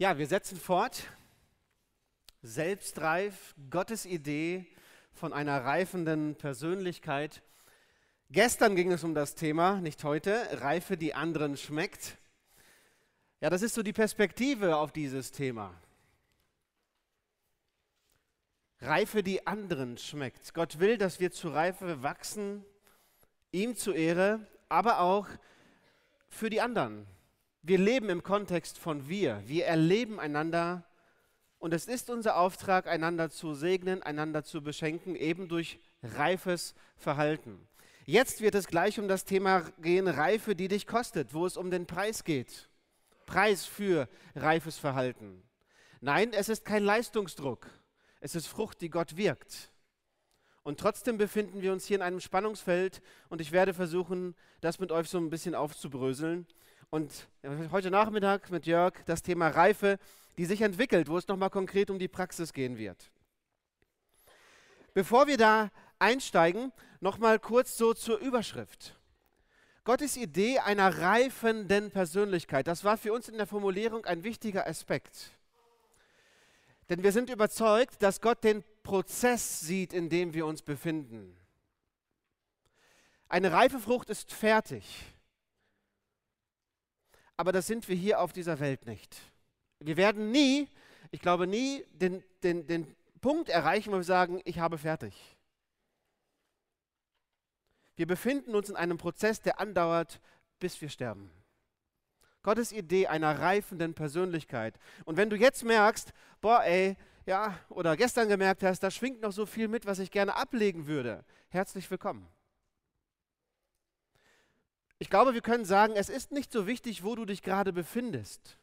Ja, wir setzen fort. Selbstreif, Gottes Idee von einer reifenden Persönlichkeit. Gestern ging es um das Thema, nicht heute, Reife, die anderen schmeckt. Ja, das ist so die Perspektive auf dieses Thema. Reife, die anderen schmeckt. Gott will, dass wir zu Reife wachsen, ihm zu Ehre, aber auch für die anderen, wir leben im Kontext von wir. Wir erleben einander und es ist unser Auftrag, einander zu segnen, einander zu beschenken, eben durch reifes Verhalten. Jetzt wird es gleich um das Thema gehen, Reife, die dich kostet, wo es um den Preis geht. Preis für reifes Verhalten. Nein, es ist kein Leistungsdruck. Es ist Frucht, die Gott wirkt. Und trotzdem befinden wir uns hier in einem Spannungsfeld und ich werde versuchen, das mit euch so ein bisschen aufzubröseln. Und heute Nachmittag mit Jörg das Thema Reife, die sich entwickelt, wo es nochmal konkret um die Praxis gehen wird. Bevor wir da einsteigen, nochmal kurz so zur Überschrift. Gottes Idee einer reifenden Persönlichkeit, das war für uns in der Formulierung ein wichtiger Aspekt. Denn wir sind überzeugt, dass Gott den Prozess sieht, in dem wir uns befinden. Eine reife Frucht ist fertig aber das sind wir hier auf dieser Welt nicht. Wir werden nie, ich glaube nie, den, den, den Punkt erreichen, wo wir sagen, ich habe fertig. Wir befinden uns in einem Prozess, der andauert, bis wir sterben. Gottes Idee einer reifenden Persönlichkeit. Und wenn du jetzt merkst, boah, ey, ja, oder gestern gemerkt hast, da schwingt noch so viel mit, was ich gerne ablegen würde, herzlich willkommen. Ich glaube, wir können sagen, es ist nicht so wichtig, wo du dich gerade befindest.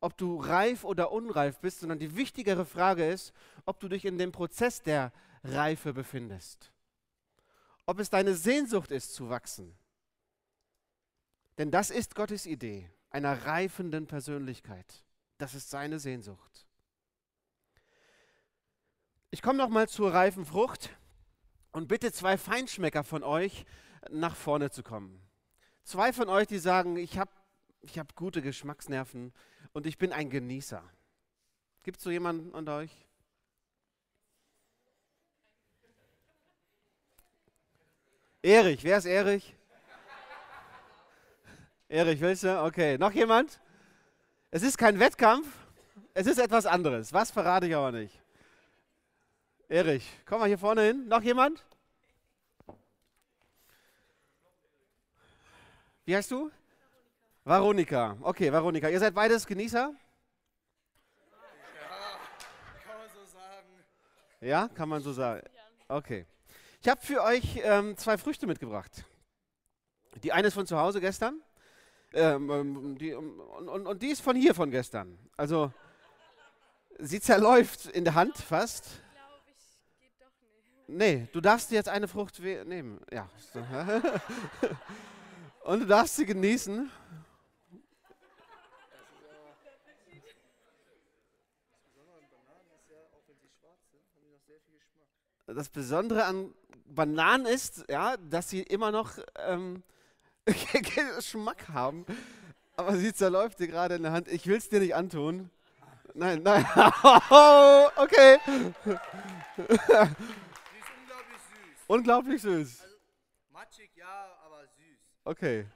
Ob du reif oder unreif bist, sondern die wichtigere Frage ist, ob du dich in dem Prozess der Reife befindest. Ob es deine Sehnsucht ist, zu wachsen. Denn das ist Gottes Idee einer reifenden Persönlichkeit. Das ist seine Sehnsucht. Ich komme noch mal zur reifen Frucht und bitte zwei Feinschmecker von euch, nach vorne zu kommen. Zwei von euch, die sagen, ich habe ich hab gute Geschmacksnerven und ich bin ein Genießer. Gibt es so jemanden unter euch? Erich, wer ist Erich? Erich, willst du? Okay, noch jemand? Es ist kein Wettkampf, es ist etwas anderes. Was verrate ich aber nicht. Erich, komm mal hier vorne hin. Noch jemand? Wie heißt du? Veronika. Okay, Veronika. Ihr seid beides Genießer? Ja, kann man so sagen. Ja, kann man so sagen. Okay. Ich habe für euch ähm, zwei Früchte mitgebracht. Die eine ist von zu Hause gestern ähm, ähm die, und, und, und, die ist von hier von gestern. Also sie zerläuft in der Hand fast. Ich geht doch nicht. Nee, du darfst jetzt eine Frucht nehmen. Ja. Und du darfst sie genießen. Das Besondere an Bananen ist, ja, dass sie immer noch ähm, Geschmack haben. Aber sie zerläuft dir gerade in der Hand. Ich will es dir nicht antun. Nein, nein. okay. Sie ist unglaublich süß. Unglaublich süß. Okay.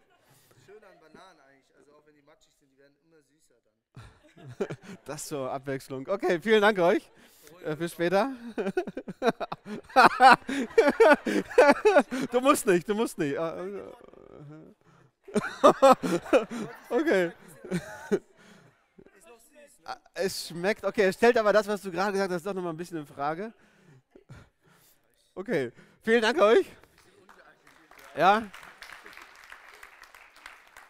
Schön an Bananen eigentlich. Also auch wenn die matschig sind, die werden immer süßer dann. das zur Abwechslung. Okay, vielen Dank euch. Äh, bis später. du musst nicht, du musst nicht. Okay. Ah, es schmeckt, okay, es stellt aber das, was du gerade gesagt hast, doch nochmal ein bisschen in Frage. Okay, vielen Dank euch. Ja.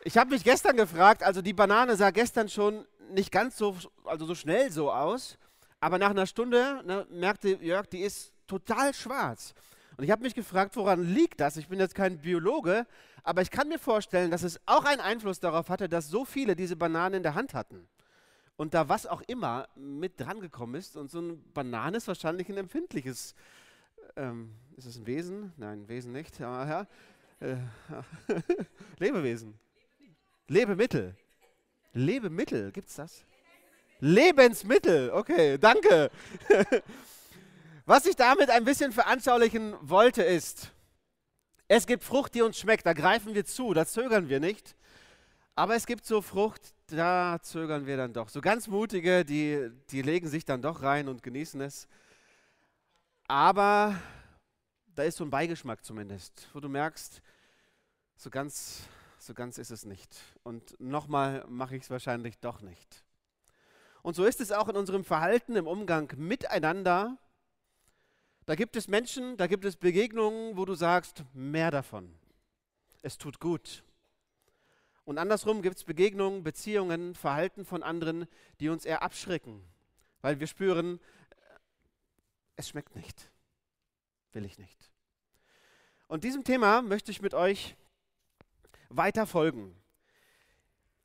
Ich habe mich gestern gefragt, also die Banane sah gestern schon nicht ganz so, also so schnell so aus, aber nach einer Stunde ne, merkte Jörg, die ist total schwarz. Und ich habe mich gefragt, woran liegt das? Ich bin jetzt kein Biologe, aber ich kann mir vorstellen, dass es auch einen Einfluss darauf hatte, dass so viele diese Bananen in der Hand hatten. Und da was auch immer mit dran gekommen ist. Und so eine Banane ist wahrscheinlich ein empfindliches, ähm, ist es ein Wesen? Nein, ein Wesen nicht. Ja, ja. Äh, Lebewesen. Lebemittel. Lebemittel, gibt es das? Lebensmittel, okay, danke. Was ich damit ein bisschen veranschaulichen wollte ist, es gibt Frucht, die uns schmeckt, da greifen wir zu, da zögern wir nicht. Aber es gibt so Frucht, da zögern wir dann doch. So ganz mutige, die, die legen sich dann doch rein und genießen es. Aber da ist so ein Beigeschmack zumindest, wo du merkst, so ganz, so ganz ist es nicht. Und nochmal mache ich es wahrscheinlich doch nicht. Und so ist es auch in unserem Verhalten, im Umgang miteinander. Da gibt es Menschen, da gibt es Begegnungen, wo du sagst, mehr davon. Es tut gut. Und andersrum gibt es Begegnungen, Beziehungen, Verhalten von anderen, die uns eher abschrecken, weil wir spüren, es schmeckt nicht, will ich nicht. Und diesem Thema möchte ich mit euch weiter folgen.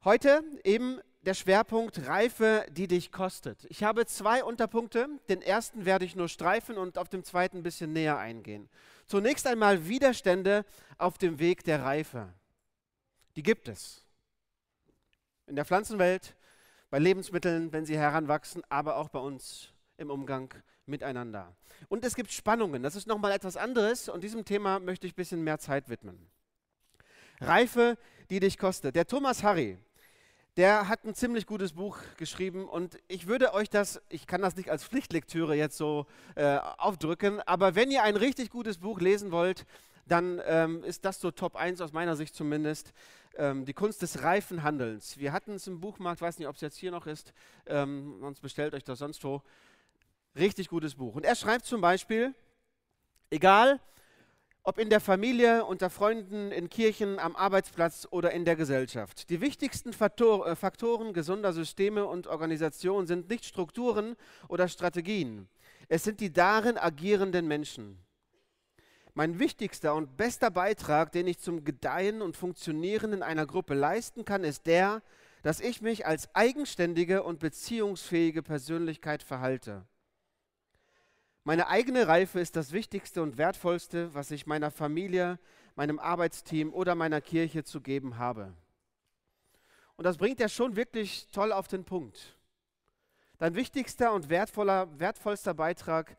Heute eben der Schwerpunkt Reife, die dich kostet. Ich habe zwei Unterpunkte. Den ersten werde ich nur streifen und auf den zweiten ein bisschen näher eingehen. Zunächst einmal Widerstände auf dem Weg der Reife. Die gibt es. In der Pflanzenwelt, bei Lebensmitteln, wenn sie heranwachsen, aber auch bei uns im Umgang miteinander. Und es gibt Spannungen. Das ist nochmal etwas anderes und diesem Thema möchte ich ein bisschen mehr Zeit widmen. Reife, die dich kostet. Der Thomas Harry, der hat ein ziemlich gutes Buch geschrieben und ich würde euch das, ich kann das nicht als Pflichtlektüre jetzt so äh, aufdrücken, aber wenn ihr ein richtig gutes Buch lesen wollt, dann ähm, ist das so Top 1 aus meiner Sicht zumindest. Ähm, die Kunst des reifen Handelns. Wir hatten es im Buchmarkt, weiß nicht, ob es jetzt hier noch ist, ähm, sonst bestellt euch das sonst wo. Richtig gutes Buch. Und er schreibt zum Beispiel, egal ob in der Familie, unter Freunden, in Kirchen, am Arbeitsplatz oder in der Gesellschaft. Die wichtigsten äh, Faktoren gesunder Systeme und Organisationen sind nicht Strukturen oder Strategien. Es sind die darin agierenden Menschen. Mein wichtigster und bester Beitrag, den ich zum Gedeihen und Funktionieren in einer Gruppe leisten kann, ist der, dass ich mich als eigenständige und beziehungsfähige Persönlichkeit verhalte. Meine eigene Reife ist das Wichtigste und Wertvollste, was ich meiner Familie, meinem Arbeitsteam oder meiner Kirche zu geben habe. Und das bringt er schon wirklich toll auf den Punkt. Dein wichtigster und wertvoller, wertvollster Beitrag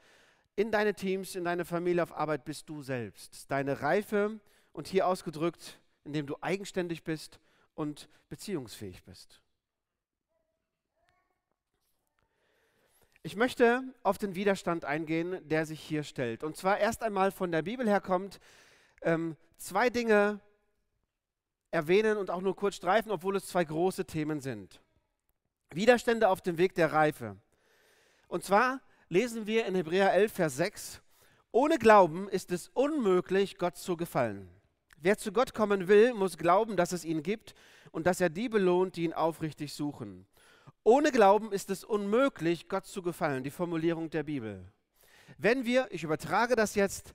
in deine Teams, in deine Familie auf Arbeit bist du selbst. Deine Reife und hier ausgedrückt, indem du eigenständig bist und beziehungsfähig bist. Ich möchte auf den Widerstand eingehen, der sich hier stellt. Und zwar erst einmal von der Bibel her kommt, ähm, zwei Dinge erwähnen und auch nur kurz streifen, obwohl es zwei große Themen sind. Widerstände auf dem Weg der Reife. Und zwar lesen wir in Hebräer 11, Vers 6, ohne Glauben ist es unmöglich, Gott zu gefallen. Wer zu Gott kommen will, muss glauben, dass es ihn gibt und dass er die belohnt, die ihn aufrichtig suchen. Ohne Glauben ist es unmöglich, Gott zu gefallen, die Formulierung der Bibel. Wenn wir, ich übertrage das jetzt,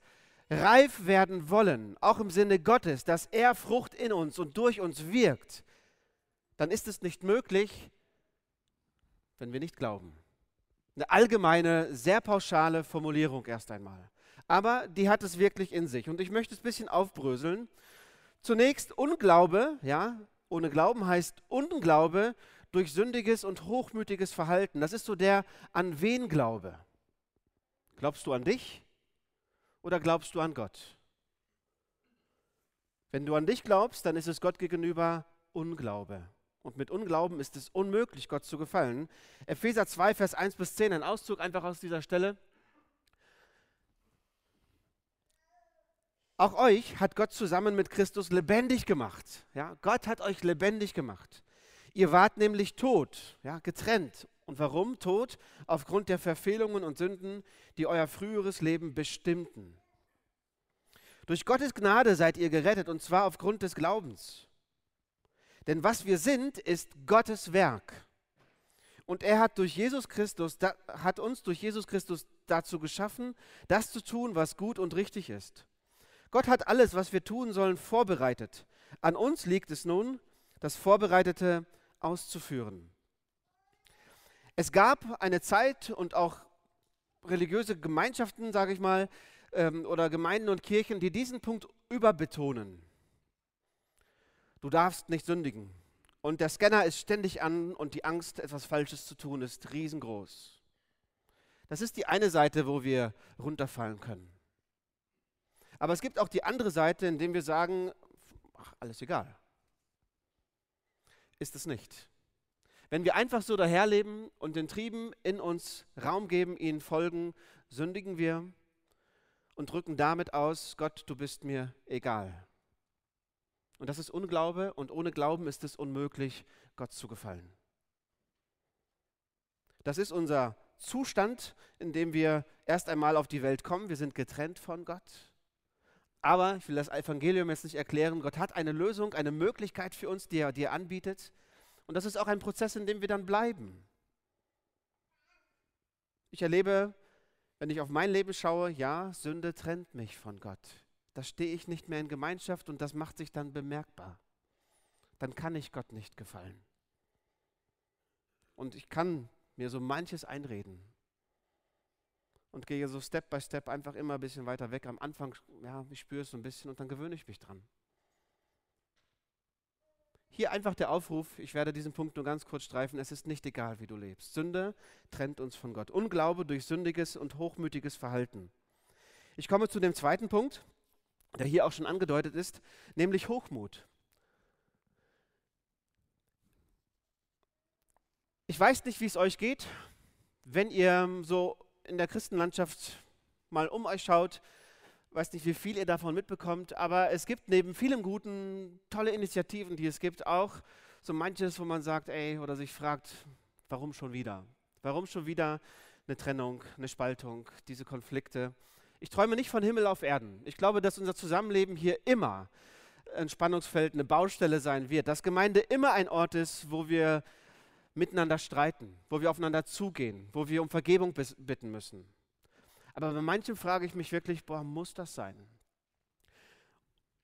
reif werden wollen, auch im Sinne Gottes, dass er Frucht in uns und durch uns wirkt, dann ist es nicht möglich, wenn wir nicht glauben. Eine allgemeine, sehr pauschale Formulierung erst einmal. Aber die hat es wirklich in sich. Und ich möchte es ein bisschen aufbröseln. Zunächst Unglaube, ja, ohne Glauben heißt Unglaube durch sündiges und hochmütiges Verhalten. Das ist so der an wen Glaube. Glaubst du an dich oder glaubst du an Gott? Wenn du an dich glaubst, dann ist es Gott gegenüber Unglaube. Und mit Unglauben ist es unmöglich, Gott zu gefallen. Epheser 2, Vers 1 bis 10, ein Auszug einfach aus dieser Stelle. Auch euch hat Gott zusammen mit Christus lebendig gemacht. Ja, Gott hat euch lebendig gemacht. Ihr wart nämlich tot, ja, getrennt. Und warum tot? Aufgrund der Verfehlungen und Sünden, die euer früheres Leben bestimmten. Durch Gottes Gnade seid ihr gerettet, und zwar aufgrund des Glaubens. Denn was wir sind, ist Gottes Werk. Und er hat durch Jesus Christus, da, hat uns durch Jesus Christus dazu geschaffen, das zu tun, was gut und richtig ist. Gott hat alles, was wir tun sollen, vorbereitet. An uns liegt es nun, das Vorbereitete auszuführen. Es gab eine Zeit und auch religiöse Gemeinschaften, sage ich mal, ähm, oder Gemeinden und Kirchen, die diesen Punkt überbetonen. Du darfst nicht sündigen Und der Scanner ist ständig an und die Angst, etwas Falsches zu tun, ist riesengroß. Das ist die eine Seite, wo wir runterfallen können. Aber es gibt auch die andere Seite, in der wir sagen, ach, alles egal. Ist es nicht. Wenn wir einfach so daherleben und den Trieben in uns Raum geben, ihnen folgen, sündigen wir und drücken damit aus, Gott, du bist mir egal. Und das ist Unglaube und ohne Glauben ist es unmöglich, Gott zu gefallen. Das ist unser Zustand, in dem wir erst einmal auf die Welt kommen. Wir sind getrennt von Gott. Aber ich will das Evangelium jetzt nicht erklären. Gott hat eine Lösung, eine Möglichkeit für uns, die er dir anbietet. Und das ist auch ein Prozess, in dem wir dann bleiben. Ich erlebe, wenn ich auf mein Leben schaue, ja, Sünde trennt mich von Gott. Da stehe ich nicht mehr in Gemeinschaft und das macht sich dann bemerkbar. Dann kann ich Gott nicht gefallen. Und ich kann mir so manches einreden. Und gehe so Step by Step einfach immer ein bisschen weiter weg. Am Anfang, ja, ich spüre es so ein bisschen und dann gewöhne ich mich dran. Hier einfach der Aufruf, ich werde diesen Punkt nur ganz kurz streifen, es ist nicht egal, wie du lebst. Sünde trennt uns von Gott. Unglaube durch sündiges und hochmütiges Verhalten. Ich komme zu dem zweiten Punkt, der hier auch schon angedeutet ist, nämlich Hochmut. Ich weiß nicht, wie es euch geht, wenn ihr so in der Christenlandschaft mal um euch schaut, weiß nicht, wie viel ihr davon mitbekommt, aber es gibt neben vielem Guten tolle Initiativen, die es gibt, auch so manches, wo man sagt, ey, oder sich fragt, warum schon wieder? Warum schon wieder eine Trennung, eine Spaltung, diese Konflikte? Ich träume nicht von Himmel auf Erden. Ich glaube, dass unser Zusammenleben hier immer ein Spannungsfeld, eine Baustelle sein wird, dass Gemeinde immer ein Ort ist, wo wir miteinander streiten, wo wir aufeinander zugehen, wo wir um Vergebung bitten müssen. Aber bei manchem frage ich mich wirklich, boah, muss das sein?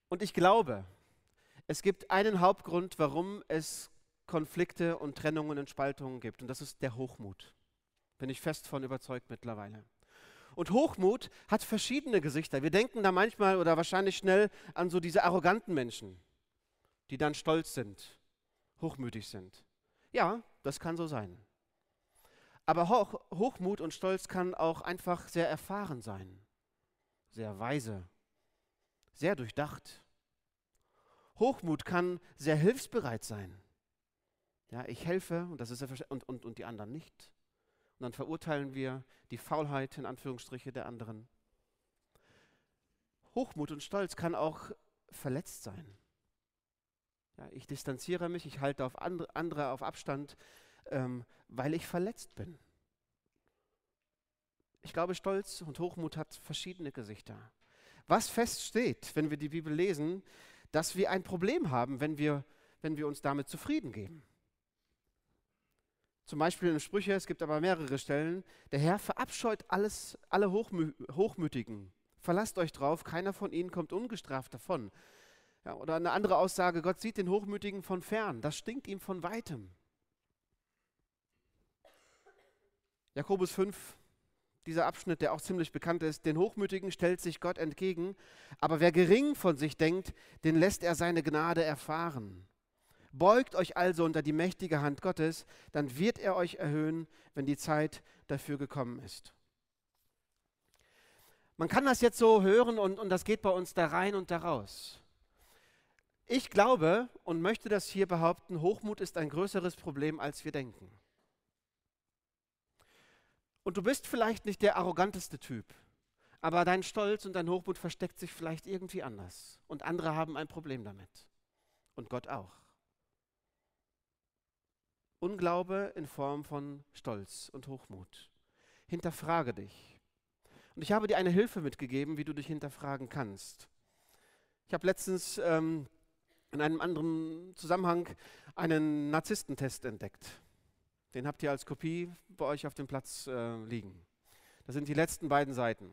Und ich glaube, es gibt einen Hauptgrund, warum es Konflikte und Trennungen und Spaltungen gibt. Und das ist der Hochmut. Bin ich fest von überzeugt mittlerweile. Und Hochmut hat verschiedene Gesichter. Wir denken da manchmal oder wahrscheinlich schnell an so diese arroganten Menschen, die dann stolz sind, hochmütig sind. Ja, das kann so sein. Aber Hoch, Hochmut und Stolz kann auch einfach sehr erfahren sein, sehr weise, sehr durchdacht. Hochmut kann sehr hilfsbereit sein. Ja, ich helfe und, das ist und, und, und die anderen nicht. Und dann verurteilen wir die Faulheit in Anführungsstriche der anderen. Hochmut und Stolz kann auch verletzt sein. Ja, ich distanziere mich, ich halte auf andere, andere auf Abstand, ähm, weil ich verletzt bin. Ich glaube, Stolz und Hochmut hat verschiedene Gesichter. Was feststeht, wenn wir die Bibel lesen, dass wir ein Problem haben, wenn wir, wenn wir uns damit zufrieden geben. Zum Beispiel in Sprüche, es gibt aber mehrere Stellen, der Herr verabscheut alles, alle Hochmü Hochmütigen. Verlasst euch drauf, keiner von ihnen kommt ungestraft davon. Ja, oder eine andere Aussage, Gott sieht den Hochmütigen von fern, das stinkt ihm von weitem. Jakobus 5, dieser Abschnitt, der auch ziemlich bekannt ist, den Hochmütigen stellt sich Gott entgegen, aber wer gering von sich denkt, den lässt er seine Gnade erfahren. Beugt euch also unter die mächtige Hand Gottes, dann wird er euch erhöhen, wenn die Zeit dafür gekommen ist. Man kann das jetzt so hören und, und das geht bei uns da rein und da raus. Ich glaube und möchte das hier behaupten, Hochmut ist ein größeres Problem, als wir denken. Und du bist vielleicht nicht der arroganteste Typ, aber dein Stolz und dein Hochmut versteckt sich vielleicht irgendwie anders. Und andere haben ein Problem damit. Und Gott auch. Unglaube in Form von Stolz und Hochmut. Hinterfrage dich. Und ich habe dir eine Hilfe mitgegeben, wie du dich hinterfragen kannst. Ich habe letztens ähm, in einem anderen Zusammenhang einen Narzisstentest entdeckt. Den habt ihr als Kopie bei euch auf dem Platz äh, liegen. Das sind die letzten beiden Seiten.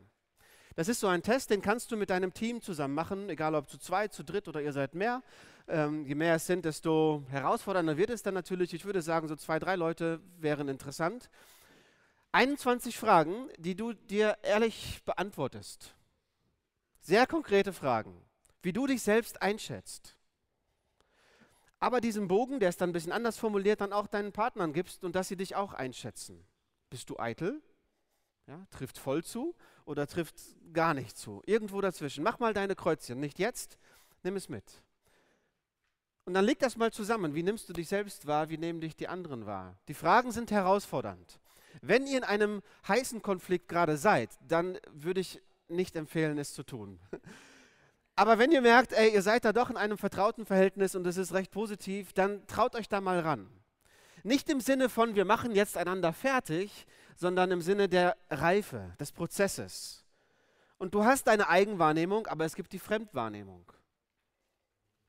Das ist so ein Test, den kannst du mit deinem Team zusammen machen, egal ob zu zweit, zu dritt oder ihr seid mehr. Ähm, je mehr es sind, desto herausfordernder wird es dann natürlich. Ich würde sagen, so zwei, drei Leute wären interessant. 21 Fragen, die du dir ehrlich beantwortest. Sehr konkrete Fragen, wie du dich selbst einschätzt. Aber diesen Bogen, der ist dann ein bisschen anders formuliert, dann auch deinen Partnern gibst und dass sie dich auch einschätzen. Bist du eitel? Ja, trifft voll zu oder trifft gar nicht zu? Irgendwo dazwischen. Mach mal deine Kreuzchen. Nicht jetzt, nimm es mit. Und dann leg das mal zusammen. Wie nimmst du dich selbst wahr? Wie nehmen dich die anderen wahr? Die Fragen sind herausfordernd. Wenn ihr in einem heißen Konflikt gerade seid, dann würde ich nicht empfehlen, es zu tun. Aber wenn ihr merkt, ey, ihr seid da doch in einem vertrauten Verhältnis und es ist recht positiv, dann traut euch da mal ran. Nicht im Sinne von, wir machen jetzt einander fertig, sondern im Sinne der Reife, des Prozesses. Und du hast deine Eigenwahrnehmung, aber es gibt die Fremdwahrnehmung.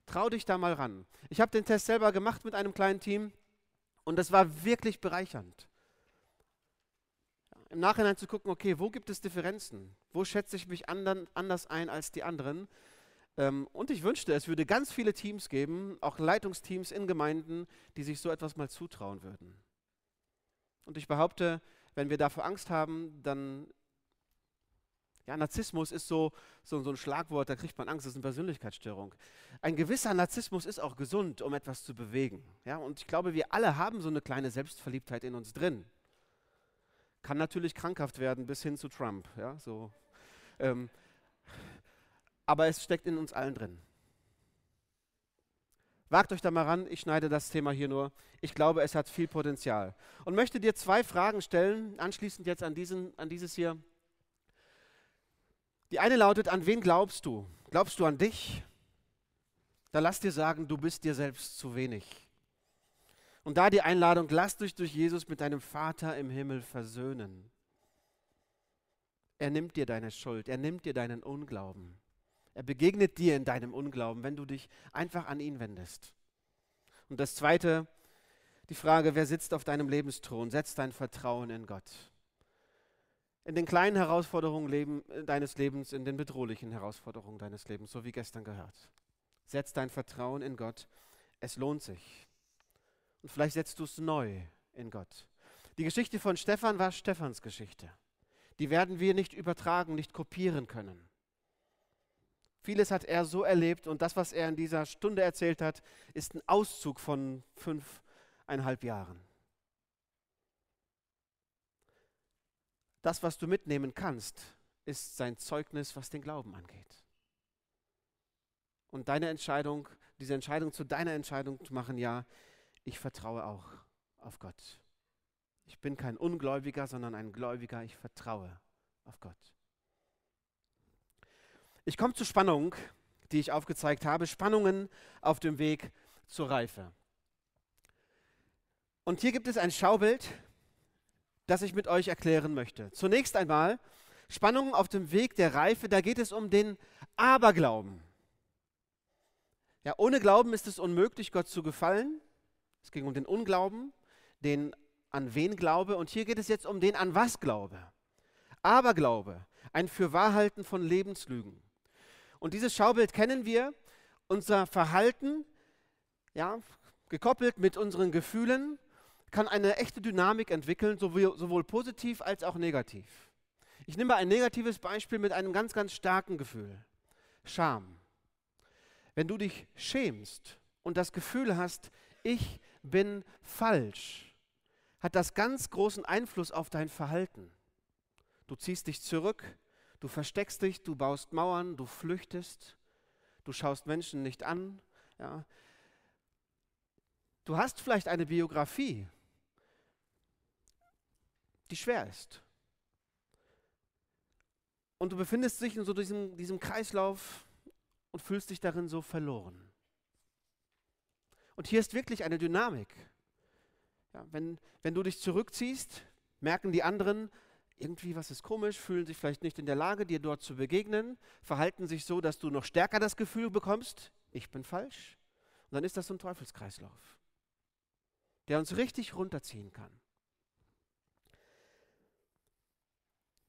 Trau dich da mal ran. Ich habe den Test selber gemacht mit einem kleinen Team und das war wirklich bereichernd. Im Nachhinein zu gucken, okay, wo gibt es Differenzen? Wo schätze ich mich anders ein als die anderen? Ähm, und ich wünschte, es würde ganz viele Teams geben, auch Leitungsteams in Gemeinden, die sich so etwas mal zutrauen würden. Und ich behaupte, wenn wir davor Angst haben, dann, ja, Narzissmus ist so, so, so ein Schlagwort, da kriegt man Angst, das ist eine Persönlichkeitsstörung. Ein gewisser Narzissmus ist auch gesund, um etwas zu bewegen. Ja, und ich glaube, wir alle haben so eine kleine Selbstverliebtheit in uns drin. Kann natürlich krankhaft werden bis hin zu Trump. Ja, so. Ähm, aber es steckt in uns allen drin. Wagt euch da mal ran, ich schneide das Thema hier nur. Ich glaube, es hat viel Potenzial. Und möchte dir zwei Fragen stellen, anschließend jetzt an, diesen, an dieses hier. Die eine lautet, an wen glaubst du? Glaubst du an dich? Da lass dir sagen, du bist dir selbst zu wenig. Und da die Einladung, lass dich durch Jesus mit deinem Vater im Himmel versöhnen. Er nimmt dir deine Schuld, er nimmt dir deinen Unglauben. Er begegnet dir in deinem Unglauben, wenn du dich einfach an ihn wendest. Und das Zweite, die Frage, wer sitzt auf deinem Lebensthron? Setz dein Vertrauen in Gott. In den kleinen Herausforderungen leben, äh, deines Lebens, in den bedrohlichen Herausforderungen deines Lebens, so wie gestern gehört. Setz dein Vertrauen in Gott. Es lohnt sich. Und vielleicht setzt du es neu in Gott. Die Geschichte von Stephan war Stephans Geschichte. Die werden wir nicht übertragen, nicht kopieren können. Vieles hat er so erlebt und das, was er in dieser Stunde erzählt hat, ist ein Auszug von fünfeinhalb Jahren. Das, was du mitnehmen kannst, ist sein Zeugnis, was den Glauben angeht. Und deine Entscheidung, diese Entscheidung zu deiner Entscheidung zu machen, ja, ich vertraue auch auf Gott. Ich bin kein Ungläubiger, sondern ein Gläubiger, ich vertraue auf Gott. Ich komme zur Spannung, die ich aufgezeigt habe, Spannungen auf dem Weg zur Reife. Und hier gibt es ein Schaubild, das ich mit euch erklären möchte. Zunächst einmal Spannungen auf dem Weg der Reife, da geht es um den Aberglauben. Ja, ohne Glauben ist es unmöglich, Gott zu gefallen. Es ging um den Unglauben, den an wen glaube und hier geht es jetzt um den an was glaube. Aberglaube, ein Fürwahrhalten von Lebenslügen. Und dieses Schaubild kennen wir. Unser Verhalten, ja, gekoppelt mit unseren Gefühlen, kann eine echte Dynamik entwickeln, sowohl, sowohl positiv als auch negativ. Ich nehme ein negatives Beispiel mit einem ganz, ganz starken Gefühl. Scham. Wenn du dich schämst und das Gefühl hast, ich bin falsch, hat das ganz großen Einfluss auf dein Verhalten. Du ziehst dich zurück, Du versteckst dich, du baust Mauern, du flüchtest, du schaust Menschen nicht an. Ja. Du hast vielleicht eine Biografie, die schwer ist. Und du befindest dich in so diesem, diesem Kreislauf und fühlst dich darin so verloren. Und hier ist wirklich eine Dynamik. Ja, wenn, wenn du dich zurückziehst, merken die anderen, irgendwie was ist komisch, fühlen sich vielleicht nicht in der Lage, dir dort zu begegnen, verhalten sich so, dass du noch stärker das Gefühl bekommst, ich bin falsch. Und dann ist das so ein Teufelskreislauf, der uns richtig runterziehen kann.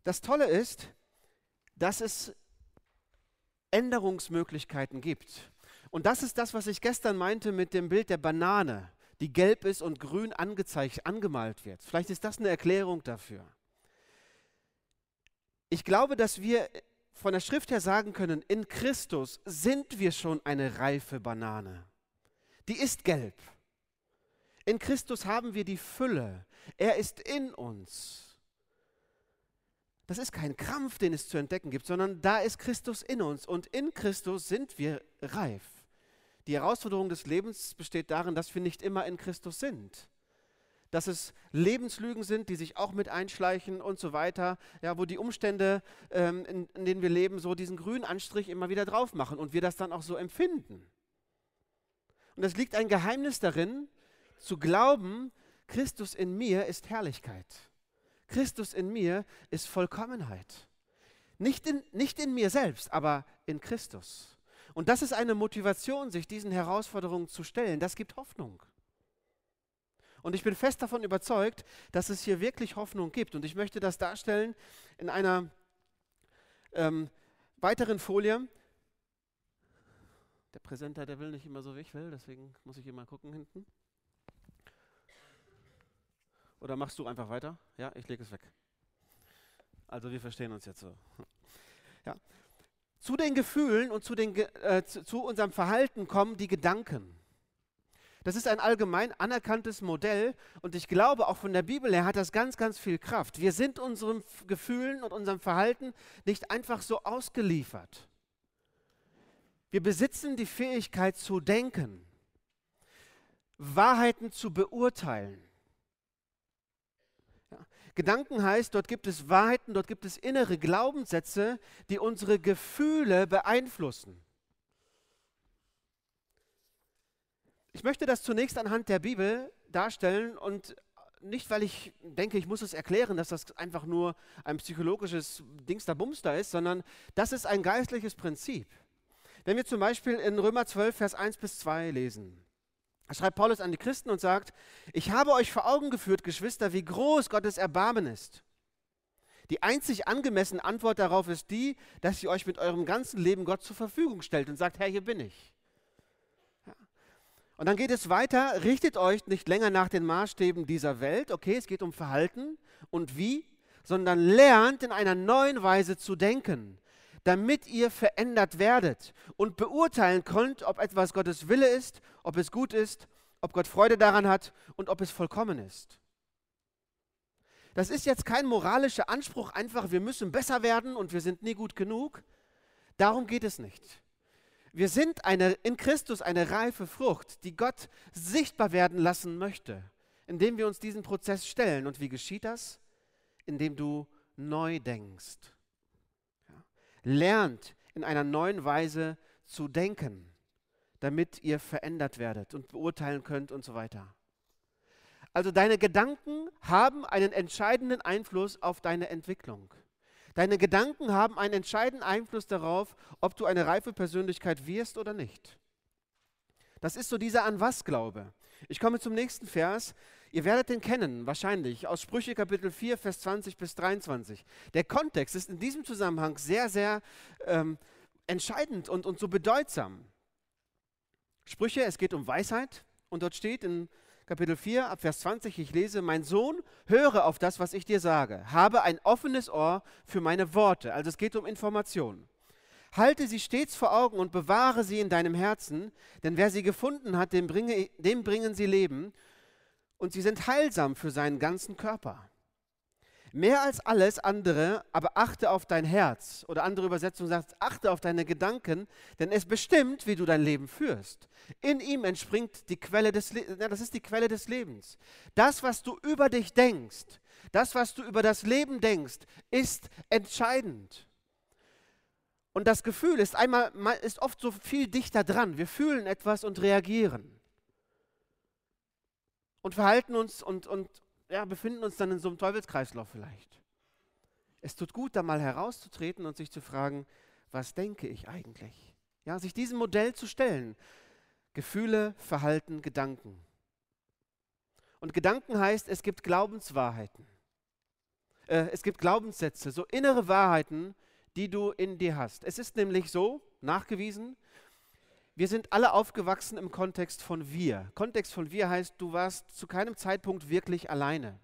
Das Tolle ist, dass es Änderungsmöglichkeiten gibt. Und das ist das, was ich gestern meinte mit dem Bild der Banane, die gelb ist und grün angezeigt, angemalt wird. Vielleicht ist das eine Erklärung dafür. Ich glaube, dass wir von der Schrift her sagen können, in Christus sind wir schon eine reife Banane. Die ist gelb. In Christus haben wir die Fülle. Er ist in uns. Das ist kein Krampf, den es zu entdecken gibt, sondern da ist Christus in uns und in Christus sind wir reif. Die Herausforderung des Lebens besteht darin, dass wir nicht immer in Christus sind. Dass es Lebenslügen sind, die sich auch mit einschleichen und so weiter, ja, wo die Umstände, ähm, in, in denen wir leben, so diesen grünen Anstrich immer wieder drauf machen und wir das dann auch so empfinden. Und es liegt ein Geheimnis darin, zu glauben, Christus in mir ist Herrlichkeit. Christus in mir ist Vollkommenheit. Nicht in, nicht in mir selbst, aber in Christus. Und das ist eine Motivation, sich diesen Herausforderungen zu stellen. Das gibt Hoffnung. Und ich bin fest davon überzeugt, dass es hier wirklich Hoffnung gibt. Und ich möchte das darstellen in einer ähm, weiteren Folie. Der Präsenter, der will nicht immer so, wie ich will, deswegen muss ich mal gucken hinten. Oder machst du einfach weiter? Ja, ich lege es weg. Also wir verstehen uns jetzt so. Ja. Zu den Gefühlen und zu, den, äh, zu, zu unserem Verhalten kommen die Gedanken. Das ist ein allgemein anerkanntes Modell und ich glaube, auch von der Bibel her hat das ganz, ganz viel Kraft. Wir sind unseren Gefühlen und unserem Verhalten nicht einfach so ausgeliefert. Wir besitzen die Fähigkeit zu denken, Wahrheiten zu beurteilen Gedanken heißt, dort gibt es Wahrheiten, dort gibt es innere Glaubenssätze, die unsere Gefühle beeinflussen. Ich möchte das zunächst anhand der Bibel darstellen und nicht, weil ich denke, ich muss es erklären, dass das einfach nur ein psychologisches Dingsterbumster ist, sondern das ist ein geistliches Prinzip. Wenn wir zum Beispiel in Römer 12, Vers 1 bis 2 lesen, schreibt Paulus an die Christen und sagt, ich habe euch vor Augen geführt, Geschwister, wie groß Gottes Erbarmen ist. Die einzig angemessene Antwort darauf ist die, dass ihr euch mit eurem ganzen Leben Gott zur Verfügung stellt und sagt, Herr, hier bin ich. Und dann geht es weiter, richtet euch nicht länger nach den Maßstäben dieser Welt, okay, es geht um Verhalten und wie, sondern lernt in einer neuen Weise zu denken damit ihr verändert werdet und beurteilen könnt, ob etwas Gottes Wille ist, ob es gut ist, ob Gott Freude daran hat und ob es vollkommen ist. Das ist jetzt kein moralischer Anspruch, einfach wir müssen besser werden und wir sind nie gut genug. Darum geht es nicht. Wir sind eine, in Christus eine reife Frucht, die Gott sichtbar werden lassen möchte, indem wir uns diesen Prozess stellen. Und wie geschieht das? Indem du neu denkst lernt in einer neuen Weise zu denken, damit ihr verändert werdet und beurteilen könnt und so weiter. Also deine Gedanken haben einen entscheidenden Einfluss auf deine Entwicklung. Deine Gedanken haben einen entscheidenden Einfluss darauf, ob du eine reife Persönlichkeit wirst oder nicht. Das ist so dieser An was Glaube. Ich komme zum nächsten Vers. Ihr werdet den kennen, wahrscheinlich, aus Sprüche Kapitel 4, Vers 20 bis 23. Der Kontext ist in diesem Zusammenhang sehr, sehr ähm, entscheidend und, und so bedeutsam. Sprüche, es geht um Weisheit und dort steht in Kapitel 4, ab Vers 20, ich lese, mein Sohn, höre auf das, was ich dir sage, habe ein offenes Ohr für meine Worte. Also es geht um Informationen. Halte sie stets vor Augen und bewahre sie in deinem Herzen, denn wer sie gefunden hat, dem, bringe, dem bringen sie Leben und sie sind heilsam für seinen ganzen Körper. Mehr als alles andere, aber achte auf dein Herz. Oder andere Übersetzung sagt, achte auf deine Gedanken, denn es bestimmt, wie du dein Leben führst. In ihm entspringt die Quelle des Lebens. Das ist die Quelle des Lebens. Das, was du über dich denkst, das, was du über das Leben denkst, ist entscheidend. Und das Gefühl ist einmal ist oft so viel dichter dran. Wir fühlen etwas und reagieren und verhalten uns und, und ja, befinden uns dann in so einem Teufelskreislauf vielleicht. Es tut gut, da mal herauszutreten und sich zu fragen, was denke ich eigentlich? Ja, sich diesem Modell zu stellen. Gefühle, Verhalten, Gedanken. Und Gedanken heißt, es gibt Glaubenswahrheiten. Äh, es gibt Glaubenssätze, so innere Wahrheiten, die du in dir hast. Es ist nämlich so, nachgewiesen, wir sind alle aufgewachsen im Kontext von wir. Kontext von wir heißt, du warst zu keinem Zeitpunkt wirklich alleine.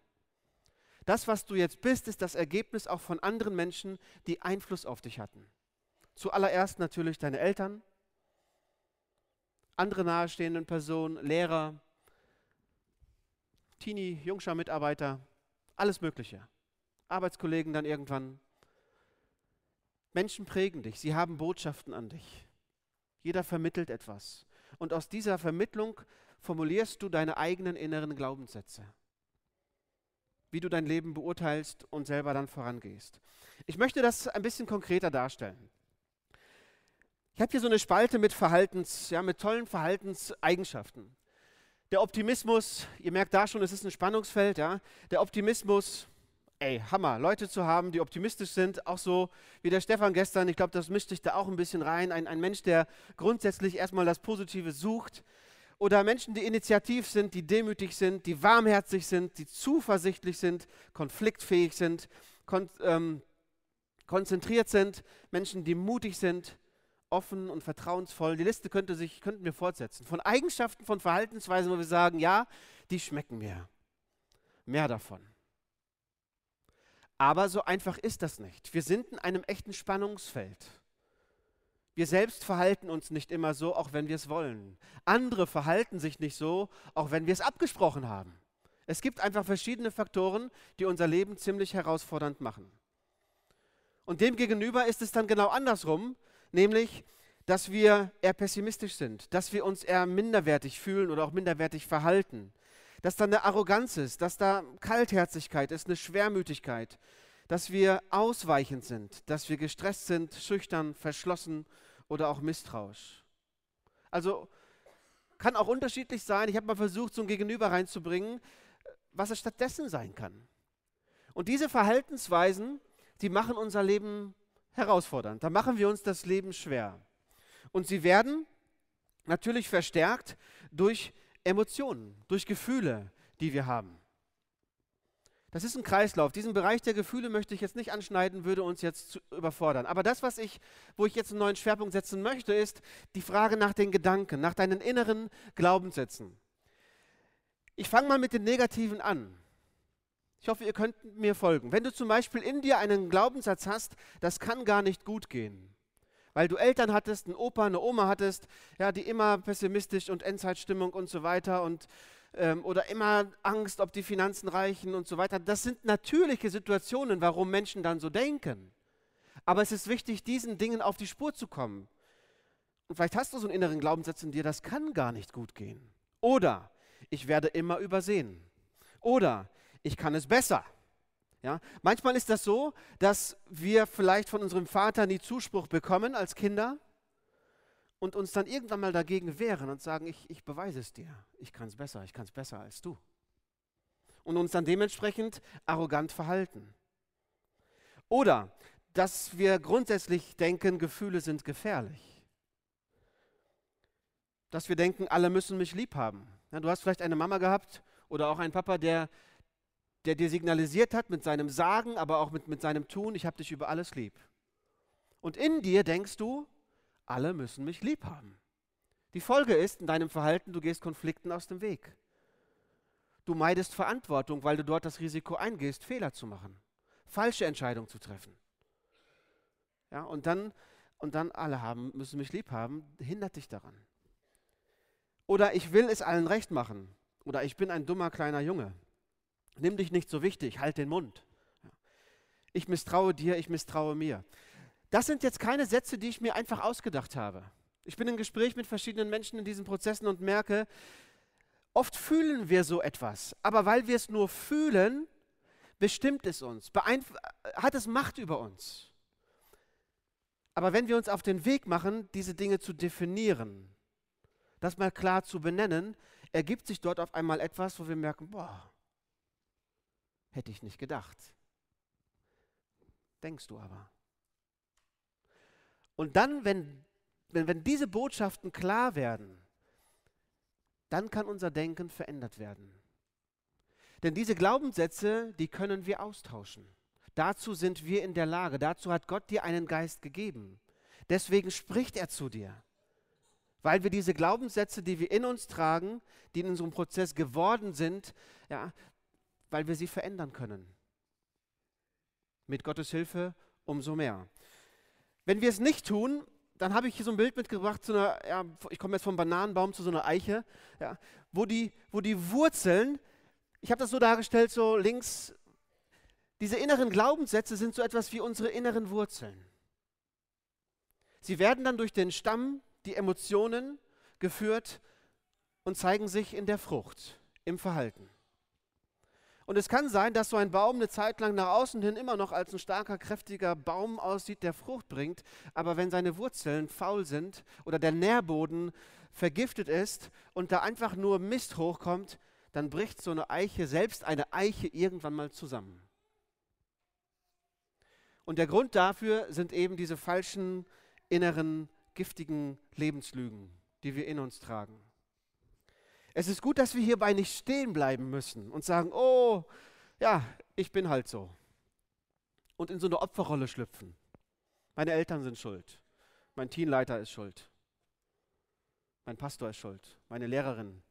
Das, was du jetzt bist, ist das Ergebnis auch von anderen Menschen, die Einfluss auf dich hatten. Zuallererst natürlich deine Eltern, andere nahestehenden Personen, Lehrer, Teenie, Jungschar Mitarbeiter, alles Mögliche. Arbeitskollegen dann irgendwann. Menschen prägen dich, sie haben Botschaften an dich. Jeder vermittelt etwas. Und aus dieser Vermittlung formulierst du deine eigenen inneren Glaubenssätze. Wie du dein Leben beurteilst und selber dann vorangehst. Ich möchte das ein bisschen konkreter darstellen. Ich habe hier so eine Spalte mit Verhaltens, ja, mit tollen Verhaltenseigenschaften. Der Optimismus, ihr merkt da schon, es ist ein Spannungsfeld, ja. Der Optimismus, ey, Hammer, Leute zu haben, die optimistisch sind, auch so wie der Stefan gestern, ich glaube, das mischt sich da auch ein bisschen rein. Ein, ein Mensch, der grundsätzlich erstmal das Positive sucht. Oder Menschen, die initiativ sind, die demütig sind, die warmherzig sind, die zuversichtlich sind, konfliktfähig sind, kon ähm, konzentriert sind, Menschen, die mutig sind, offen und vertrauensvoll. Die Liste könnte sich, könnten wir fortsetzen. Von Eigenschaften, von Verhaltensweisen, wo wir sagen, ja, die schmecken mir. Mehr davon. Aber so einfach ist das nicht. Wir sind in einem echten Spannungsfeld. Wir selbst verhalten uns nicht immer so, auch wenn wir es wollen. Andere verhalten sich nicht so, auch wenn wir es abgesprochen haben. Es gibt einfach verschiedene Faktoren, die unser Leben ziemlich herausfordernd machen. Und demgegenüber ist es dann genau andersrum, nämlich, dass wir eher pessimistisch sind, dass wir uns eher minderwertig fühlen oder auch minderwertig verhalten, dass da eine Arroganz ist, dass da Kaltherzigkeit ist, eine Schwermütigkeit, dass wir ausweichend sind, dass wir gestresst sind, schüchtern, verschlossen oder auch misstrauisch. Also kann auch unterschiedlich sein. Ich habe mal versucht, so ein Gegenüber reinzubringen, was es stattdessen sein kann. Und diese Verhaltensweisen, die machen unser Leben herausfordernd. Da machen wir uns das Leben schwer. Und sie werden natürlich verstärkt durch Emotionen, durch Gefühle, die wir haben. Das ist ein Kreislauf. Diesen Bereich der Gefühle möchte ich jetzt nicht anschneiden, würde uns jetzt überfordern. Aber das, was ich, wo ich jetzt einen neuen Schwerpunkt setzen möchte, ist die Frage nach den Gedanken, nach deinen inneren Glaubenssätzen. Ich fange mal mit den Negativen an. Ich hoffe, ihr könnt mir folgen. Wenn du zum Beispiel in dir einen Glaubenssatz hast, das kann gar nicht gut gehen, weil du Eltern hattest, einen Opa, eine Oma hattest, ja, die immer pessimistisch und Endzeitstimmung und so weiter und ähm, oder immer Angst, ob die Finanzen reichen und so weiter. Das sind natürliche Situationen, warum Menschen dann so denken. Aber es ist wichtig, diesen Dingen auf die Spur zu kommen. Und vielleicht hast du so einen inneren Glaubenssatz in dir, das kann gar nicht gut gehen. Oder ich werde immer übersehen. Oder ich kann es besser. Ja? Manchmal ist das so, dass wir vielleicht von unserem Vater nie Zuspruch bekommen als Kinder und uns dann irgendwann mal dagegen wehren und sagen, ich, ich beweise es dir, ich kann es besser, ich kann es besser als du. Und uns dann dementsprechend arrogant verhalten. Oder dass wir grundsätzlich denken, Gefühle sind gefährlich. Dass wir denken, alle müssen mich lieb haben. Ja, du hast vielleicht eine Mama gehabt oder auch einen Papa, der, der dir signalisiert hat mit seinem Sagen, aber auch mit, mit seinem Tun, ich habe dich über alles lieb. Und in dir denkst du, alle müssen mich lieb haben. Die Folge ist in deinem Verhalten, du gehst Konflikten aus dem Weg. Du meidest Verantwortung, weil du dort das Risiko eingehst, Fehler zu machen, falsche Entscheidungen zu treffen. Ja, und dann, und dann alle haben, müssen mich lieb haben, hindert dich daran. Oder ich will es allen recht machen. Oder ich bin ein dummer kleiner Junge. Nimm dich nicht so wichtig, halt den Mund. Ich misstraue dir, ich misstraue mir. Das sind jetzt keine Sätze, die ich mir einfach ausgedacht habe. Ich bin im Gespräch mit verschiedenen Menschen in diesen Prozessen und merke, oft fühlen wir so etwas, aber weil wir es nur fühlen, bestimmt es uns, hat es Macht über uns. Aber wenn wir uns auf den Weg machen, diese Dinge zu definieren, das mal klar zu benennen, ergibt sich dort auf einmal etwas, wo wir merken, boah, hätte ich nicht gedacht. Denkst du aber. Und dann, wenn, wenn, wenn diese Botschaften klar werden, dann kann unser Denken verändert werden. Denn diese Glaubenssätze, die können wir austauschen. Dazu sind wir in der Lage. Dazu hat Gott dir einen Geist gegeben. Deswegen spricht er zu dir. Weil wir diese Glaubenssätze, die wir in uns tragen, die in unserem Prozess geworden sind, ja, weil wir sie verändern können. Mit Gottes Hilfe umso mehr. Wenn wir es nicht tun, dann habe ich hier so ein Bild mitgebracht, zu einer, ja, ich komme jetzt vom Bananenbaum zu so einer Eiche, ja, wo, die, wo die Wurzeln, ich habe das so dargestellt, so links, diese inneren Glaubenssätze sind so etwas wie unsere inneren Wurzeln. Sie werden dann durch den Stamm, die Emotionen geführt und zeigen sich in der Frucht, im Verhalten. Und es kann sein, dass so ein Baum eine Zeit lang nach außen hin immer noch als ein starker, kräftiger Baum aussieht, der Frucht bringt, aber wenn seine Wurzeln faul sind oder der Nährboden vergiftet ist und da einfach nur Mist hochkommt, dann bricht so eine Eiche, selbst eine Eiche, irgendwann mal zusammen. Und der Grund dafür sind eben diese falschen, inneren, giftigen Lebenslügen, die wir in uns tragen. Es ist gut, dass wir hierbei nicht stehen bleiben müssen und sagen, oh, ja, ich bin halt so. Und in so eine Opferrolle schlüpfen. Meine Eltern sind schuld. Mein Teamleiter ist schuld. Mein Pastor ist schuld. Meine Lehrerin.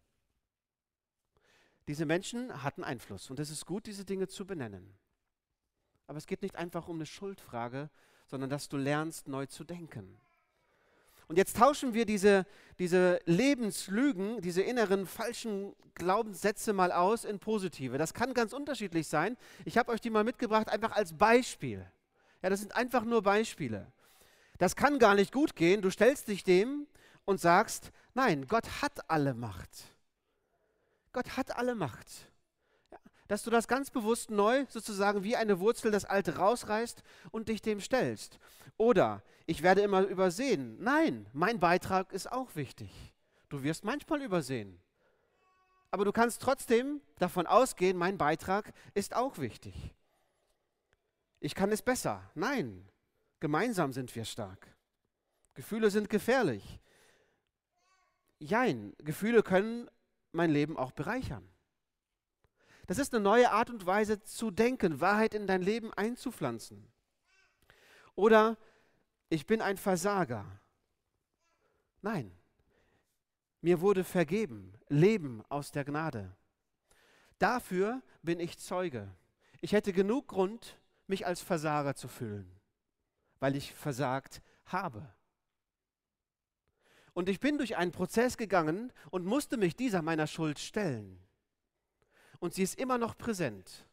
Diese Menschen hatten Einfluss und es ist gut, diese Dinge zu benennen. Aber es geht nicht einfach um eine Schuldfrage, sondern dass du lernst, neu zu denken. Und jetzt tauschen wir diese, diese Lebenslügen, diese inneren falschen Glaubenssätze mal aus in positive. Das kann ganz unterschiedlich sein. Ich habe euch die mal mitgebracht, einfach als Beispiel. Ja, das sind einfach nur Beispiele. Das kann gar nicht gut gehen. Du stellst dich dem und sagst, nein, Gott hat alle Macht. Gott hat alle Macht. Ja, dass du das ganz bewusst neu sozusagen wie eine Wurzel das Alte rausreißt und dich dem stellst. Oder ich werde immer übersehen. Nein, mein Beitrag ist auch wichtig. Du wirst manchmal übersehen. Aber du kannst trotzdem davon ausgehen, mein Beitrag ist auch wichtig. Ich kann es besser. Nein, gemeinsam sind wir stark. Gefühle sind gefährlich. Jein, Gefühle können mein Leben auch bereichern. Das ist eine neue Art und Weise zu denken, Wahrheit in dein Leben einzupflanzen. Oder ich bin ein Versager. Nein, mir wurde vergeben, Leben aus der Gnade. Dafür bin ich Zeuge. Ich hätte genug Grund, mich als Versager zu fühlen, weil ich versagt habe. Und ich bin durch einen Prozess gegangen und musste mich dieser meiner Schuld stellen. Und sie ist immer noch präsent.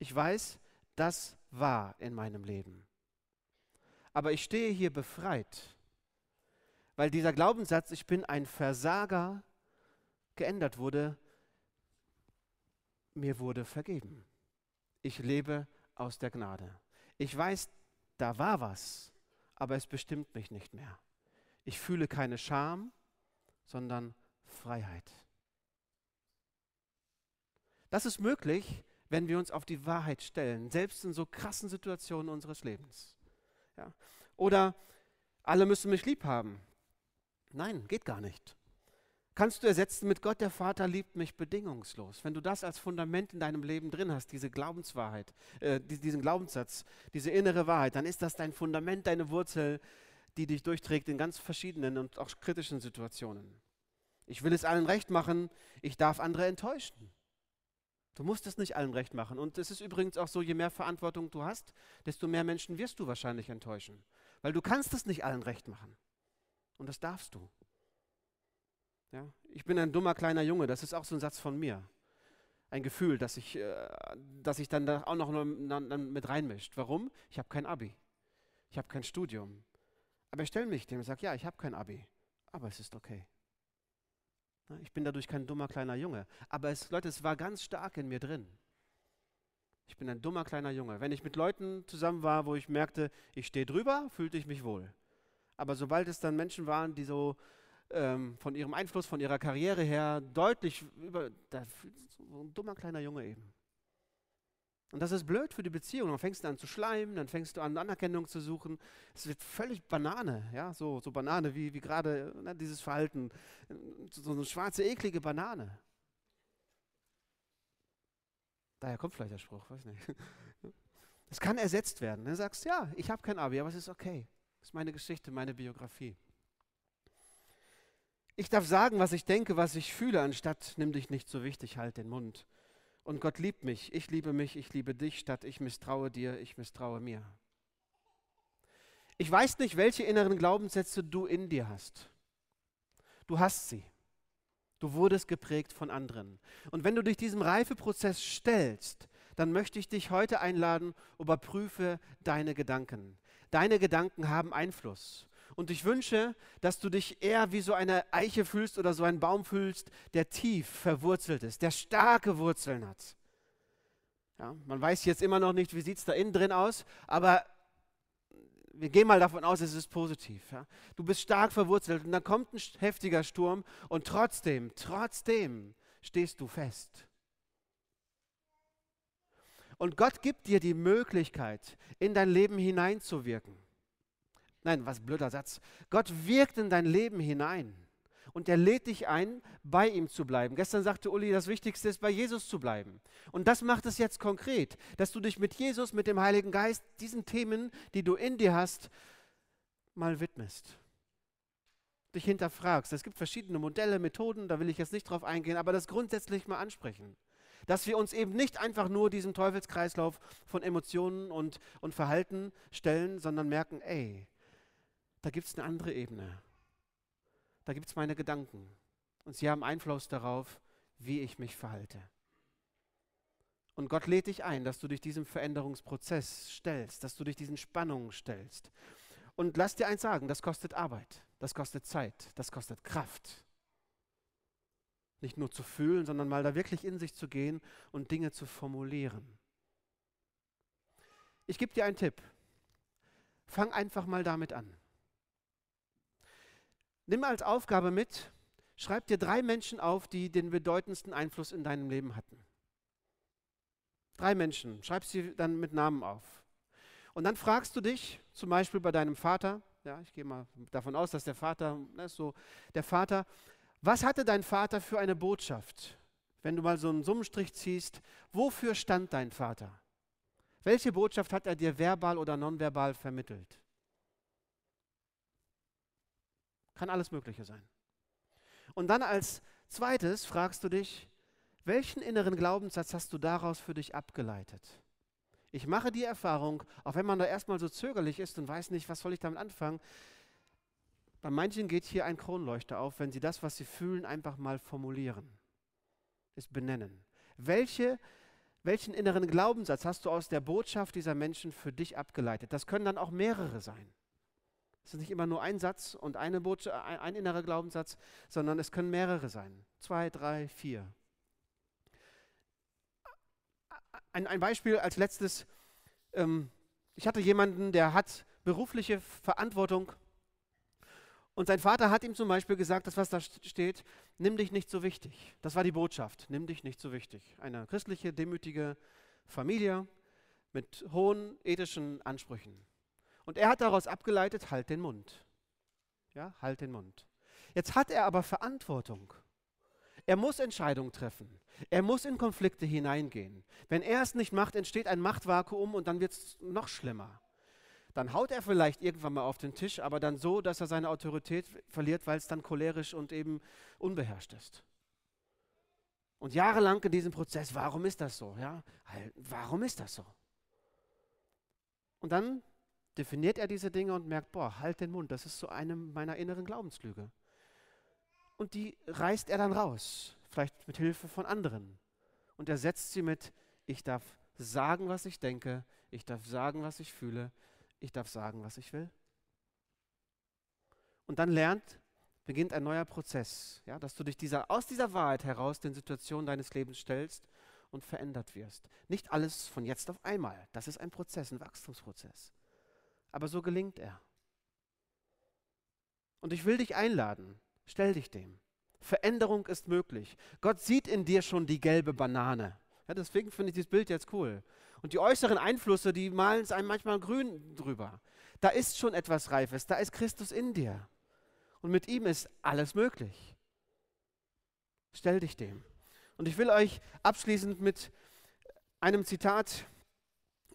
Ich weiß, das war in meinem Leben. Aber ich stehe hier befreit, weil dieser Glaubenssatz, ich bin ein Versager, geändert wurde. Mir wurde vergeben. Ich lebe aus der Gnade. Ich weiß, da war was, aber es bestimmt mich nicht mehr. Ich fühle keine Scham, sondern Freiheit. Das ist möglich, wenn wir uns auf die Wahrheit stellen, selbst in so krassen Situationen unseres Lebens. Ja. Oder alle müssen mich lieb haben. Nein, geht gar nicht. Kannst du ersetzen mit Gott, der Vater liebt mich bedingungslos. Wenn du das als Fundament in deinem Leben drin hast, diese Glaubenswahrheit, äh, diesen Glaubenssatz, diese innere Wahrheit, dann ist das dein Fundament, deine Wurzel, die dich durchträgt in ganz verschiedenen und auch kritischen Situationen. Ich will es allen recht machen, ich darf andere enttäuschen. Du musst es nicht allen recht machen. Und es ist übrigens auch so, je mehr Verantwortung du hast, desto mehr Menschen wirst du wahrscheinlich enttäuschen. Weil du kannst es nicht allen recht machen. Und das darfst du. Ja? Ich bin ein dummer kleiner Junge, das ist auch so ein Satz von mir. Ein Gefühl, dass ich, äh, dass ich dann da auch noch mit reinmischt. Warum? Ich habe kein Abi. Ich habe kein Studium. Aber ich stelle mich dem und sage, ja, ich habe kein Abi. Aber es ist okay. Ne, ich bin dadurch kein dummer kleiner Junge. Aber es, Leute, es war ganz stark in mir drin. Ich bin ein dummer kleiner Junge. Wenn ich mit Leuten zusammen war, wo ich merkte, ich stehe drüber, fühlte ich mich wohl. Aber sobald es dann Menschen waren, die so ähm, von ihrem Einfluss, von ihrer Karriere her deutlich über, da so ein dummer kleiner Junge eben. Und das ist blöd für die Beziehung. Dann fängst du an zu schleimen, dann fängst du an, Anerkennung zu suchen. Es wird völlig Banane, ja, so, so Banane wie, wie gerade ne, dieses Verhalten. So eine schwarze, eklige Banane. Daher kommt vielleicht der Spruch, weiß nicht. Es kann ersetzt werden. Du sagst, ja, ich habe kein Abi, aber es ist okay. Das ist meine Geschichte, meine Biografie. Ich darf sagen, was ich denke, was ich fühle, anstatt nimm dich nicht so wichtig, halt den Mund. Und Gott liebt mich, ich liebe mich, ich liebe dich, statt ich misstraue dir, ich misstraue mir. Ich weiß nicht, welche inneren Glaubenssätze du in dir hast. Du hast sie. Du wurdest geprägt von anderen. Und wenn du dich diesem Reifeprozess stellst, dann möchte ich dich heute einladen, überprüfe deine Gedanken. Deine Gedanken haben Einfluss. Und ich wünsche, dass du dich eher wie so eine Eiche fühlst oder so ein Baum fühlst, der tief verwurzelt ist, der starke Wurzeln hat. Ja, man weiß jetzt immer noch nicht, wie sieht es da innen drin aus, aber wir gehen mal davon aus, es ist positiv. Ja? Du bist stark verwurzelt und dann kommt ein heftiger Sturm und trotzdem, trotzdem stehst du fest. Und Gott gibt dir die Möglichkeit, in dein Leben hineinzuwirken. Nein, was blöder Satz. Gott wirkt in dein Leben hinein und er lädt dich ein, bei ihm zu bleiben. Gestern sagte Uli, das Wichtigste ist, bei Jesus zu bleiben. Und das macht es jetzt konkret, dass du dich mit Jesus, mit dem Heiligen Geist, diesen Themen, die du in dir hast, mal widmest. Dich hinterfragst. Es gibt verschiedene Modelle, Methoden, da will ich jetzt nicht drauf eingehen, aber das grundsätzlich mal ansprechen. Dass wir uns eben nicht einfach nur diesem Teufelskreislauf von Emotionen und, und Verhalten stellen, sondern merken, ey, da gibt es eine andere Ebene da gibt es meine Gedanken. Und sie haben Einfluss darauf, wie ich mich verhalte. Und Gott lädt dich ein, dass du dich diesem Veränderungsprozess stellst, dass du dich diesen Spannungen stellst. Und lass dir eins sagen, das kostet Arbeit, das kostet Zeit, das kostet Kraft. Nicht nur zu fühlen, sondern mal da wirklich in sich zu gehen und Dinge zu formulieren. Ich gebe dir einen Tipp. Fang einfach mal damit an. Nimm als Aufgabe mit, schreib dir drei Menschen auf, die den bedeutendsten Einfluss in deinem Leben hatten. Drei Menschen, schreib sie dann mit Namen auf. Und dann fragst du dich, zum Beispiel bei deinem Vater, ja, ich gehe mal davon aus, dass der Vater, ne, so, der Vater, was hatte dein Vater für eine Botschaft? Wenn du mal so einen Summenstrich ziehst, wofür stand dein Vater? Welche Botschaft hat er dir verbal oder nonverbal vermittelt? Kann alles Mögliche sein. Und dann als zweites fragst du dich, welchen inneren Glaubenssatz hast du daraus für dich abgeleitet? Ich mache die Erfahrung, auch wenn man da erstmal so zögerlich ist und weiß nicht, was soll ich damit anfangen, bei manchen geht hier ein Kronleuchter auf, wenn sie das, was sie fühlen, einfach mal formulieren, es benennen. Welche, welchen inneren Glaubenssatz hast du aus der Botschaft dieser Menschen für dich abgeleitet? Das können dann auch mehrere sein. Es ist nicht immer nur ein Satz und eine Botschaft, ein, ein innerer Glaubenssatz, sondern es können mehrere sein. Zwei, drei, vier. Ein, ein Beispiel als letztes. Ähm, ich hatte jemanden, der hat berufliche Verantwortung und sein Vater hat ihm zum Beispiel gesagt, das was da steht, nimm dich nicht so wichtig. Das war die Botschaft, nimm dich nicht so wichtig. Eine christliche, demütige Familie mit hohen ethischen Ansprüchen. Und er hat daraus abgeleitet, halt den Mund. Ja, halt den Mund. Jetzt hat er aber Verantwortung. Er muss Entscheidungen treffen. Er muss in Konflikte hineingehen. Wenn er es nicht macht, entsteht ein Machtvakuum und dann wird es noch schlimmer. Dann haut er vielleicht irgendwann mal auf den Tisch, aber dann so, dass er seine Autorität verliert, weil es dann cholerisch und eben unbeherrscht ist. Und jahrelang in diesem Prozess, warum ist das so? Ja? Warum ist das so? Und dann definiert er diese Dinge und merkt, boah, halt den Mund, das ist so eine meiner inneren Glaubenslüge. Und die reißt er dann raus, vielleicht mit Hilfe von anderen. Und ersetzt sie mit, ich darf sagen, was ich denke, ich darf sagen, was ich fühle, ich darf sagen, was ich will. Und dann lernt, beginnt ein neuer Prozess, ja, dass du dich dieser, aus dieser Wahrheit heraus den Situationen deines Lebens stellst und verändert wirst. Nicht alles von jetzt auf einmal. Das ist ein Prozess, ein Wachstumsprozess aber so gelingt er. Und ich will dich einladen, stell dich dem. Veränderung ist möglich. Gott sieht in dir schon die gelbe Banane. Ja, deswegen finde ich dieses Bild jetzt cool. Und die äußeren Einflüsse, die malen es einem manchmal grün drüber. Da ist schon etwas Reifes, da ist Christus in dir. Und mit ihm ist alles möglich. Stell dich dem. Und ich will euch abschließend mit einem Zitat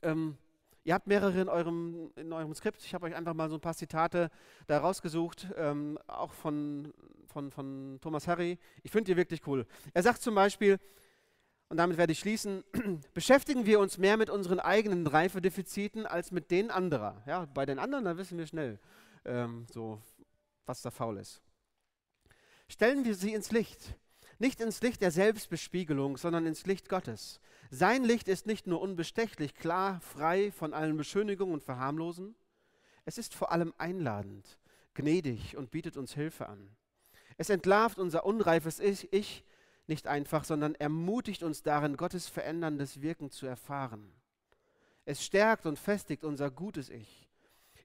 ähm, Ihr habt mehrere in eurem, in eurem Skript. Ich habe euch einfach mal so ein paar Zitate da rausgesucht, ähm, auch von, von, von Thomas Harry. Ich finde die wirklich cool. Er sagt zum Beispiel, und damit werde ich schließen, beschäftigen wir uns mehr mit unseren eigenen Reifedefiziten als mit denen anderer. Ja, bei den anderen, da wissen wir schnell, ähm, so, was da faul ist. Stellen wir sie ins Licht. Nicht ins Licht der Selbstbespiegelung, sondern ins Licht Gottes. Sein Licht ist nicht nur unbestechlich, klar, frei von allen Beschönigungen und Verharmlosen. Es ist vor allem einladend, gnädig und bietet uns Hilfe an. Es entlarvt unser unreifes Ich, nicht einfach, sondern ermutigt uns darin, Gottes veränderndes Wirken zu erfahren. Es stärkt und festigt unser gutes Ich.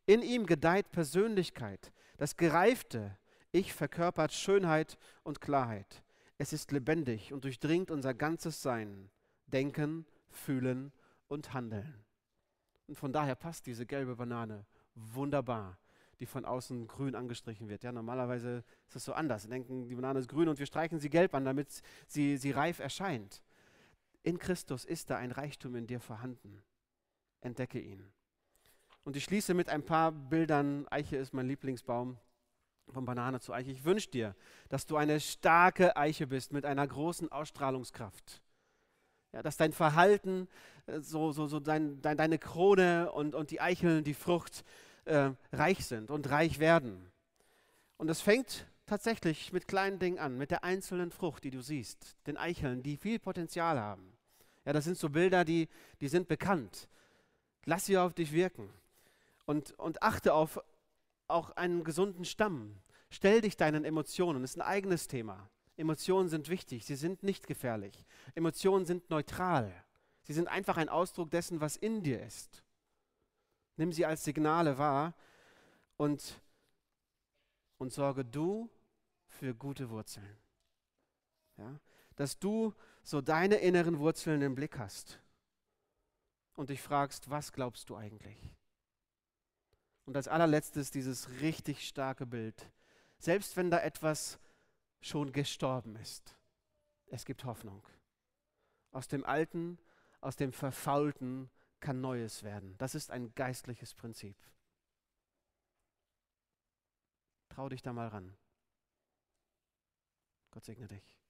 In ihm gedeiht Persönlichkeit, das gereifte Ich verkörpert Schönheit und Klarheit. Es ist lebendig und durchdringt unser ganzes Sein, Denken, Fühlen und Handeln. Und von daher passt diese gelbe Banane wunderbar die von außen grün angestrichen wird. Ja, normalerweise ist es so anders. Wir denken, die Banane ist grün und wir streichen sie gelb an, damit sie, sie reif erscheint. In Christus ist da ein Reichtum in dir vorhanden. Entdecke ihn. Und ich schließe mit ein paar Bildern. Eiche ist mein Lieblingsbaum. Von Banane zu Eiche. Ich wünsche dir, dass du eine starke Eiche bist mit einer großen Ausstrahlungskraft. Ja, dass dein Verhalten, äh, so, so, so dein, dein, deine Krone und, und die Eicheln, die Frucht, äh, reich sind und reich werden. Und es fängt tatsächlich mit kleinen Dingen an, mit der einzelnen Frucht, die du siehst, den Eicheln, die viel Potenzial haben. Ja, das sind so Bilder, die, die sind bekannt. Lass sie auf dich wirken und, und achte auf auch einen gesunden Stamm. Stell dich deinen Emotionen, das ist ein eigenes Thema. Emotionen sind wichtig, sie sind nicht gefährlich. Emotionen sind neutral. Sie sind einfach ein Ausdruck dessen, was in dir ist. Nimm sie als Signale wahr und, und sorge du für gute Wurzeln. Ja? Dass du so deine inneren Wurzeln im Blick hast und dich fragst, was glaubst du eigentlich? Und als allerletztes dieses richtig starke Bild. Selbst wenn da etwas schon gestorben ist, es gibt Hoffnung. Aus dem Alten, aus dem Verfaulten kann Neues werden. Das ist ein geistliches Prinzip. Trau dich da mal ran. Gott segne dich.